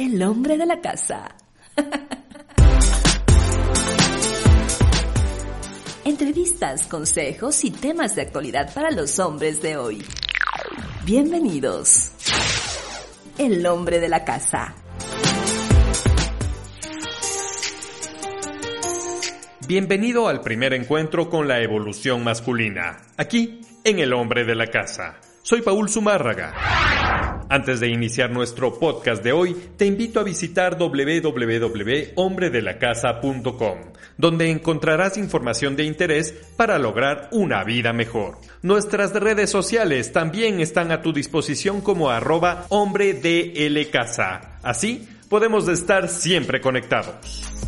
el hombre de la casa. Entrevistas, consejos y temas de actualidad para los hombres de hoy. Bienvenidos. El hombre de la casa. Bienvenido al primer encuentro con la evolución masculina, aquí en El hombre de la casa. Soy Paul Zumárraga. Antes de iniciar nuestro podcast de hoy, te invito a visitar www.hombredelacasa.com, donde encontrarás información de interés para lograr una vida mejor. Nuestras redes sociales también están a tu disposición como arroba hombre de. Así podemos estar siempre conectados.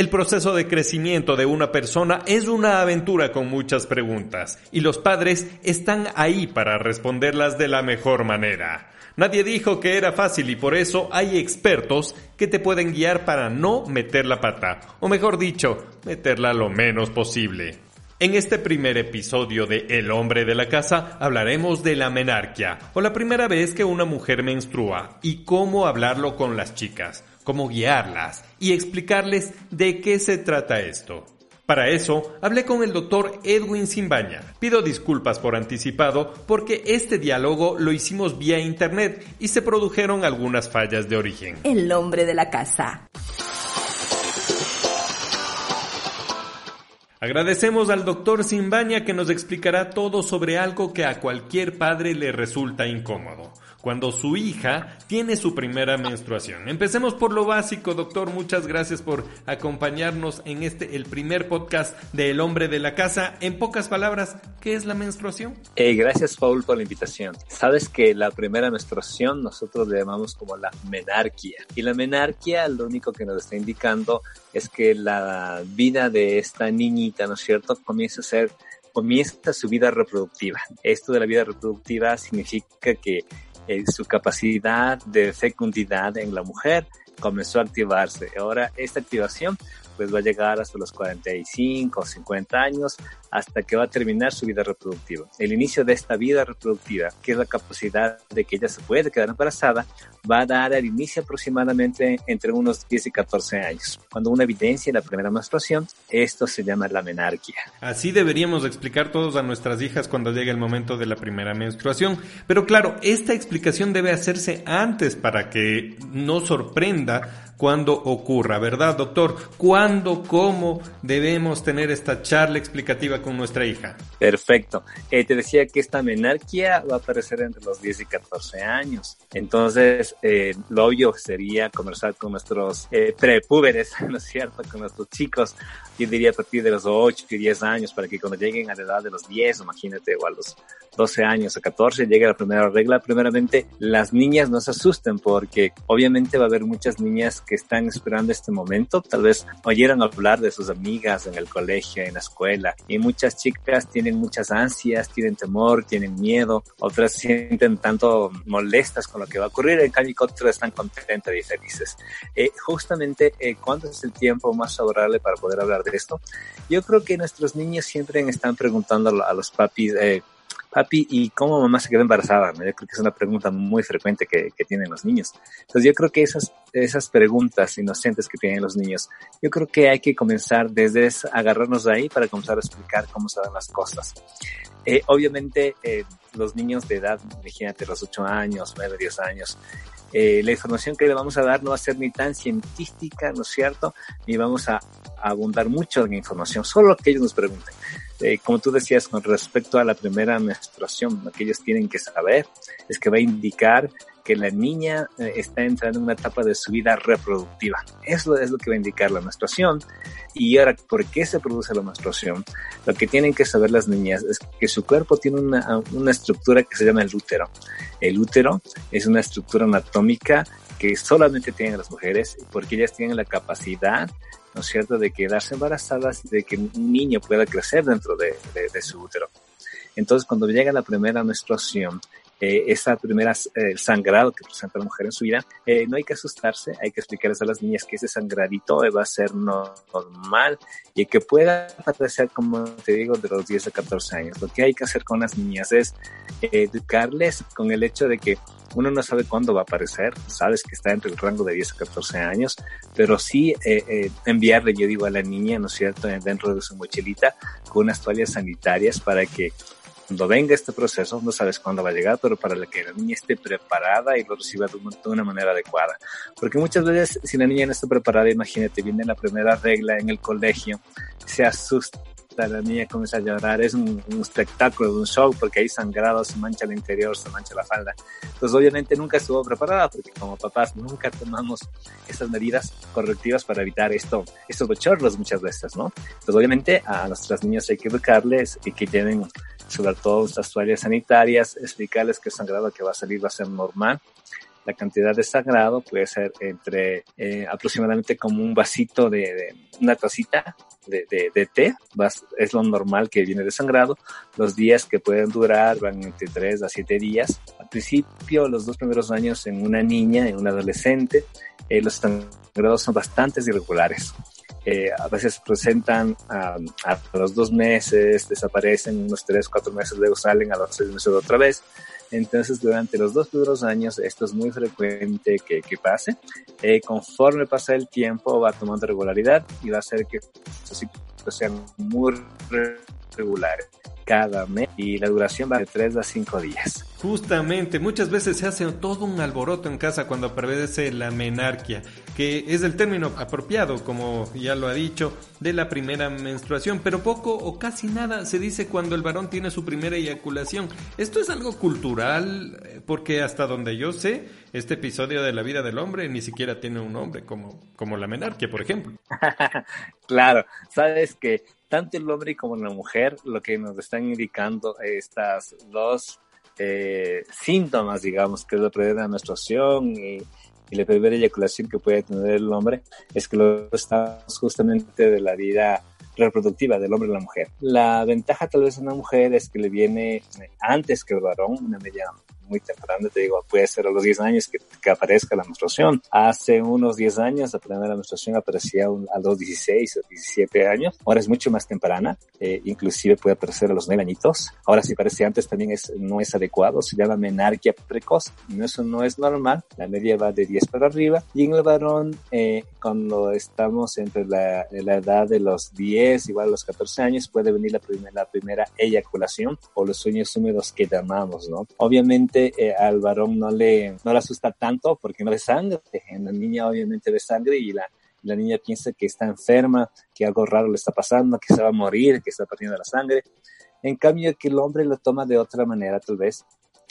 El proceso de crecimiento de una persona es una aventura con muchas preguntas y los padres están ahí para responderlas de la mejor manera. Nadie dijo que era fácil y por eso hay expertos que te pueden guiar para no meter la pata, o mejor dicho, meterla lo menos posible. En este primer episodio de El hombre de la casa hablaremos de la menarquia, o la primera vez que una mujer menstrua, y cómo hablarlo con las chicas cómo guiarlas y explicarles de qué se trata esto. Para eso, hablé con el doctor Edwin Simbaña. Pido disculpas por anticipado porque este diálogo lo hicimos vía internet y se produjeron algunas fallas de origen. El hombre de la casa. Agradecemos al doctor Simbaña que nos explicará todo sobre algo que a cualquier padre le resulta incómodo cuando su hija tiene su primera menstruación. Empecemos por lo básico, doctor. Muchas gracias por acompañarnos en este, el primer podcast de El hombre de la casa. En pocas palabras, ¿qué es la menstruación? Eh, gracias, Paul, por la invitación. Sabes que la primera menstruación nosotros le llamamos como la menarquia. Y la menarquia lo único que nos está indicando es que la vida de esta niñita, ¿no es cierto?, comienza a ser comienza su vida reproductiva. Esto de la vida reproductiva significa que su capacidad de fecundidad en la mujer comenzó a activarse. Ahora esta activación pues va a llegar hasta los 45 o 50 años hasta que va a terminar su vida reproductiva. El inicio de esta vida reproductiva, que es la capacidad de que ella se puede quedar embarazada, va a dar al inicio aproximadamente entre unos 10 y 14 años. Cuando una evidencia la primera menstruación, esto se llama la menarquia. Así deberíamos explicar todos a nuestras hijas cuando llegue el momento de la primera menstruación. Pero claro, esta explicación debe hacerse antes para que no sorprenda cuando ocurra, ¿verdad, doctor? ¿Cuándo, cómo debemos tener esta charla explicativa con nuestra hija? Perfecto. Eh, te decía que esta menarquia va a aparecer entre los 10 y 14 años. Entonces, eh, lo obvio sería conversar con nuestros eh, prepúberes, ¿no es cierto? Con nuestros chicos, yo diría a partir de los 8 y 10 años, para que cuando lleguen a la edad de los 10, imagínate, o a los 12 años o 14, llegue la primera regla. Primeramente, las niñas no se asusten porque obviamente va a haber muchas niñas están esperando este momento. Tal vez oyeron hablar de sus amigas en el colegio, en la escuela. Y muchas chicas tienen muchas ansias, tienen temor, tienen miedo. Otras se sienten tanto molestas con lo que va a ocurrir. En cambio, otras están contentas y felices. Eh, justamente, eh, ¿cuándo es el tiempo más favorable para poder hablar de esto? Yo creo que nuestros niños siempre están preguntando a los papis, eh, papi, ¿y cómo mamá se quedó embarazada? Yo creo que es una pregunta muy frecuente que, que, tienen los niños. Entonces yo creo que esas, esas preguntas inocentes que tienen los niños, yo creo que hay que comenzar desde agarrarnos de ahí para comenzar a explicar cómo se dan las cosas. Eh, obviamente eh, los niños de edad, imagínate los 8 años, 9, 10 años, eh, la información que le vamos a dar no va a ser ni tan científica, ¿no es cierto? Ni vamos a, abundar mucho en información, solo lo que ellos nos pregunten. Eh, como tú decías, con respecto a la primera menstruación, lo que ellos tienen que saber es que va a indicar que la niña eh, está entrando en una etapa de su vida reproductiva. Eso es lo que va a indicar la menstruación. Y ahora, ¿por qué se produce la menstruación? Lo que tienen que saber las niñas es que su cuerpo tiene una, una estructura que se llama el útero. El útero es una estructura anatómica que solamente tienen las mujeres porque ellas tienen la capacidad ¿no es cierto?, de quedarse embarazadas y de que un niño pueda crecer dentro de, de, su útero. Entonces, cuando llega la primera menstruación, eh, esa primera eh, sangrado que presenta la mujer en su vida, eh, no hay que asustarse, hay que explicarles a las niñas que ese sangradito va a ser normal y que pueda aparecer, como te digo, de los 10 a 14 años. Lo que hay que hacer con las niñas es educarles con el hecho de que uno no sabe cuándo va a aparecer, sabes que está entre el rango de 10 a 14 años, pero sí eh, eh, enviarle, yo digo, a la niña, ¿no es cierto?, dentro de su mochilita con unas toallas sanitarias para que cuando venga este proceso, no sabes cuándo va a llegar, pero para que la niña esté preparada y lo reciba de, una manera adecuada. Porque muchas veces, si la niña no está preparada, imagínate, viene la primera regla en el colegio, se asusta la niña comienza a llorar, es un, espectáculo, un show, porque hay sangrado, se mancha el interior, se mancha la falda. Entonces, obviamente, nunca estuvo preparada, porque como papás nunca tomamos esas medidas correctivas para evitar esto, estos bochornos muchas veces, ¿no? Entonces, obviamente, a nuestras niñas hay que educarles y que tienen sobre todo estas toallas sanitarias, explicarles que el sangrado que va a salir va a ser normal, la cantidad de sangrado puede ser entre eh, aproximadamente como un vasito de, una tacita de, de, té, es lo normal que viene de sangrado. Los días que pueden durar van entre 3 a 7 días. Al principio, los dos primeros años en una niña, en un adolescente, eh, los sangrados son bastante irregulares. Eh, a veces presentan a los dos meses, desaparecen unos tres, cuatro meses, luego salen a los seis meses otra vez. Entonces, durante los dos primeros años, esto es muy frecuente que, que pase. Eh, conforme pasa el tiempo, va tomando regularidad y va a hacer que estos ciclos sean muy regulares cada mes y la duración va de 3 a 5 días. Justamente, muchas veces se hace todo un alboroto en casa cuando aparece la menarquia, que es el término apropiado, como ya lo ha dicho, de la primera menstruación, pero poco o casi nada se dice cuando el varón tiene su primera eyaculación. Esto es algo cultural, eh, porque hasta donde yo sé, este episodio de la vida del hombre ni siquiera tiene un nombre, como, como la menarquia, por ejemplo. claro, sabes que tanto el hombre como la mujer, lo que nos están indicando estas dos eh, síntomas, digamos, que es la primera menstruación y, y, la primera eyaculación que puede tener el hombre, es que lo estamos justamente de la vida reproductiva del hombre y la mujer. La ventaja tal vez en la mujer es que le viene antes que el varón, una media muy temprano, te digo, puede ser a los 10 años que, que aparezca la menstruación. Hace unos 10 años la primera menstruación aparecía a los 16 o 17 años. Ahora es mucho más temprana, eh, inclusive puede aparecer a los 9 añitos. Ahora si aparece antes también es, no es adecuado, se llama menarquia precoz. Eso no es normal, la media va de 10 para arriba. Y en el varón, eh, cuando estamos entre la, la, edad de los 10, igual a los 14 años, puede venir la primera, la primera eyaculación o los sueños húmedos que llamamos, ¿no? Obviamente eh, al varón no le, no le asusta tanto porque no ve sangre. En la niña obviamente ve sangre y la, la niña piensa que está enferma, que algo raro le está pasando, que se va a morir, que está perdiendo la sangre. En cambio, que el hombre lo toma de otra manera, tal vez,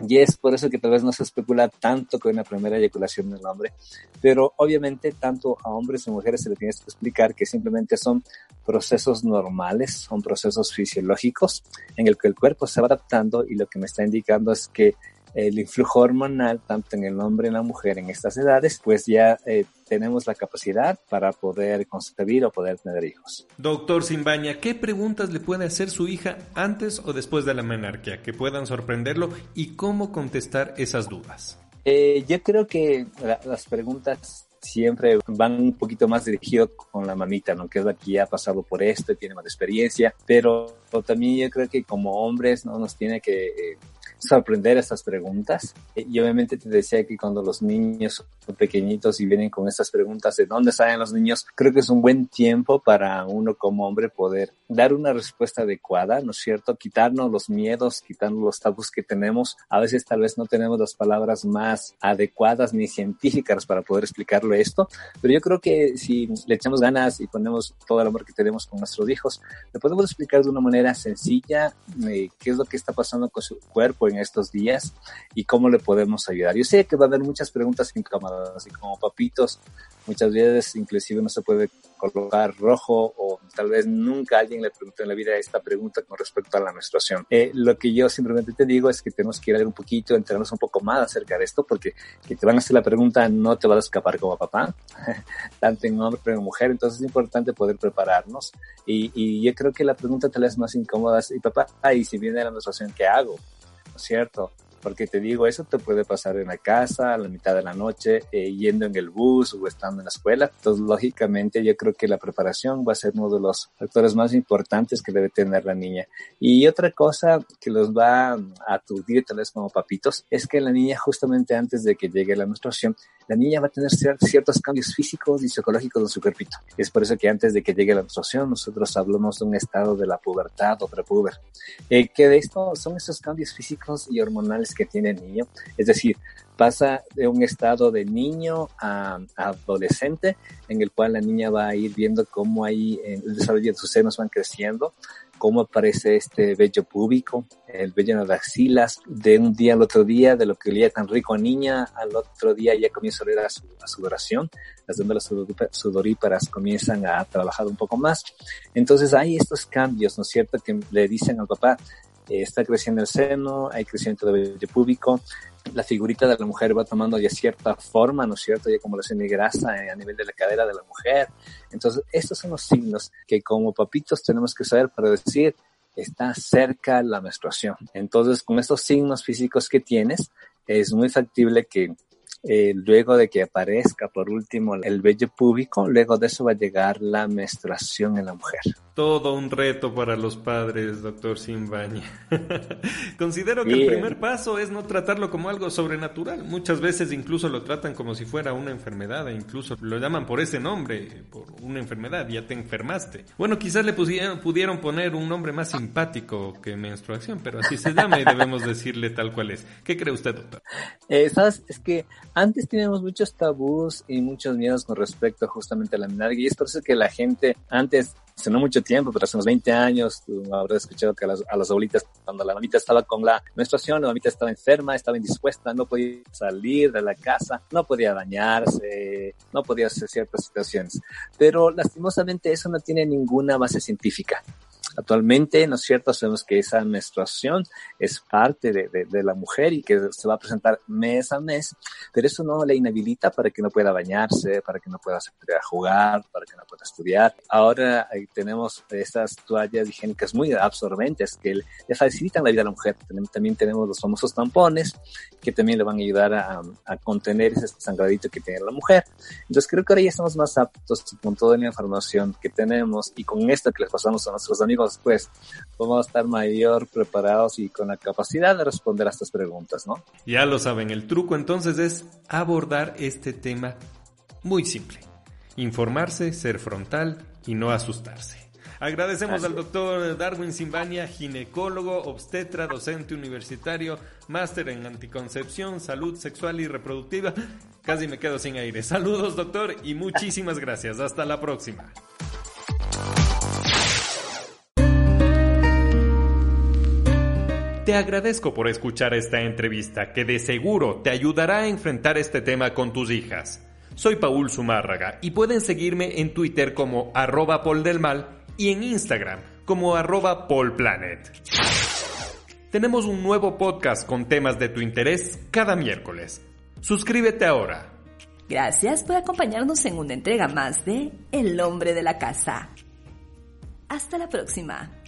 y es por eso que tal vez no se especula tanto con la primera eyaculación del hombre, pero obviamente tanto a hombres y mujeres se le tiene que explicar que simplemente son procesos normales, son procesos fisiológicos en el que el cuerpo se va adaptando y lo que me está indicando es que el influjo hormonal, tanto en el hombre y en la mujer en estas edades, pues ya eh, tenemos la capacidad para poder concebir o poder tener hijos. Doctor Simbaña, ¿qué preguntas le puede hacer su hija antes o después de la menarquia que puedan sorprenderlo y cómo contestar esas dudas? Eh, yo creo que las preguntas siempre van un poquito más dirigido con la mamita, ¿no? Que es la que ya ha pasado por esto y tiene más experiencia, pero también yo creo que como hombres, ¿no? Nos tiene que eh, sorprender estas preguntas. Y obviamente te decía que cuando los niños son pequeñitos y vienen con estas preguntas de dónde salen los niños, creo que es un buen tiempo para uno como hombre poder dar una respuesta adecuada, ¿no es cierto? Quitarnos los miedos, quitarnos los tabús que tenemos. A veces tal vez no tenemos las palabras más adecuadas ni científicas para poder explicarlo esto, pero yo creo que si le echamos ganas y ponemos todo el amor que tenemos con nuestros hijos, le podemos explicar de una manera sencilla eh, qué es lo que está pasando con su cuerpo en estos días y cómo le podemos ayudar. Yo sé que va a haber muchas preguntas incómodas, así como papitos, muchas veces inclusive no se puede colocar rojo o tal vez nunca alguien le preguntó en la vida esta pregunta con respecto a la menstruación. Eh, lo que yo simplemente te digo es que tenemos que ir a un poquito, enterarnos un poco más acerca de esto, porque que te van a hacer la pregunta no te va a escapar como papá, tanto en hombre como en mujer, entonces es importante poder prepararnos y, y yo creo que la pregunta tal vez más incómoda es, y papá, y si viene la menstruación, ¿qué hago? ¿No es cierto? Porque te digo, eso te puede pasar en la casa, a la mitad de la noche, eh, yendo en el bus o estando en la escuela. Entonces, lógicamente, yo creo que la preparación va a ser uno de los factores más importantes que debe tener la niña. Y otra cosa que los va a aturdir tal vez como papitos es que la niña justamente antes de que llegue la menstruación, la niña va a tener ciertos cambios físicos y psicológicos en su cuerpito. Es por eso que antes de que llegue la menstruación, nosotros hablamos de un estado de la pubertad o prepuber. Eh, que de esto son esos cambios físicos y hormonales que tiene el niño. Es decir, pasa de un estado de niño a, adolescente, en el cual la niña va a ir viendo cómo ahí el desarrollo de sus senos van creciendo, cómo aparece este vello púbico, el vello en las axilas, de un día al otro día, de lo que olía tan rico a niña, al otro día ya comienza a oler a, su, a sudoración, las glándulas sudoríparas comienzan a trabajar un poco más. Entonces hay estos cambios, ¿no es cierto?, que le dicen al papá, eh, está creciendo el seno, hay crecimiento de vello púbico, la figurita de la mujer va tomando ya cierta forma, ¿no es cierto? Ya como la semigrasa eh, a nivel de la cadera de la mujer. Entonces, estos son los signos que como papitos tenemos que saber para decir, está cerca la menstruación. Entonces, con estos signos físicos que tienes, es muy factible que eh, luego de que aparezca por último el vello púbico, luego de eso va a llegar la menstruación en la mujer. Todo un reto para los padres, doctor Simbaña. Considero que el primer paso es no tratarlo como algo sobrenatural. Muchas veces incluso lo tratan como si fuera una enfermedad e incluso lo llaman por ese nombre, por una enfermedad, ya te enfermaste. Bueno, quizás le pusieron, pudieron poner un nombre más simpático que menstruación, pero así se llama y debemos decirle tal cual es. ¿Qué cree usted, doctor? Eh, ¿Sabes? Es que antes teníamos muchos tabús y muchos miedos con respecto justamente a la menarquia y es por eso que la gente antes, hace no mucho tiempo, pero hace unos 20 años, tú habrás escuchado que a las, a las abuelitas, cuando la mamita estaba con la menstruación, la mamita estaba enferma, estaba indispuesta, no podía salir de la casa, no podía bañarse, no podía hacer ciertas situaciones. Pero lastimosamente eso no tiene ninguna base científica. Actualmente, ¿no es cierto? Sabemos que esa menstruación es parte de, de, la mujer y que se va a presentar mes a mes, pero eso no le inhabilita para que no pueda bañarse, para que no pueda salir a jugar, para que no pueda estudiar. Ahora tenemos estas toallas higiénicas muy absorbentes que le facilitan la vida a la mujer. También tenemos los famosos tampones que también le van a ayudar a, a contener ese sangradito que tiene la mujer. Entonces creo que ahora ya estamos más aptos con toda la información que tenemos y con esto que les pasamos a nuestros amigos pues vamos a estar mayor preparados y con la capacidad de responder a estas preguntas, ¿no? Ya lo saben, el truco entonces es abordar este tema muy simple. Informarse, ser frontal y no asustarse. Agradecemos al doctor Darwin Simbania, ginecólogo, obstetra, docente universitario, máster en anticoncepción, salud sexual y reproductiva. Casi me quedo sin aire. Saludos, doctor, y muchísimas gracias. Hasta la próxima. Te agradezco por escuchar esta entrevista que de seguro te ayudará a enfrentar este tema con tus hijas. Soy Paul Zumárraga y pueden seguirme en Twitter como arroba poldelmal y en Instagram como arroba. Tenemos un nuevo podcast con temas de tu interés cada miércoles. Suscríbete ahora. Gracias por acompañarnos en una entrega más de El hombre de la casa. Hasta la próxima.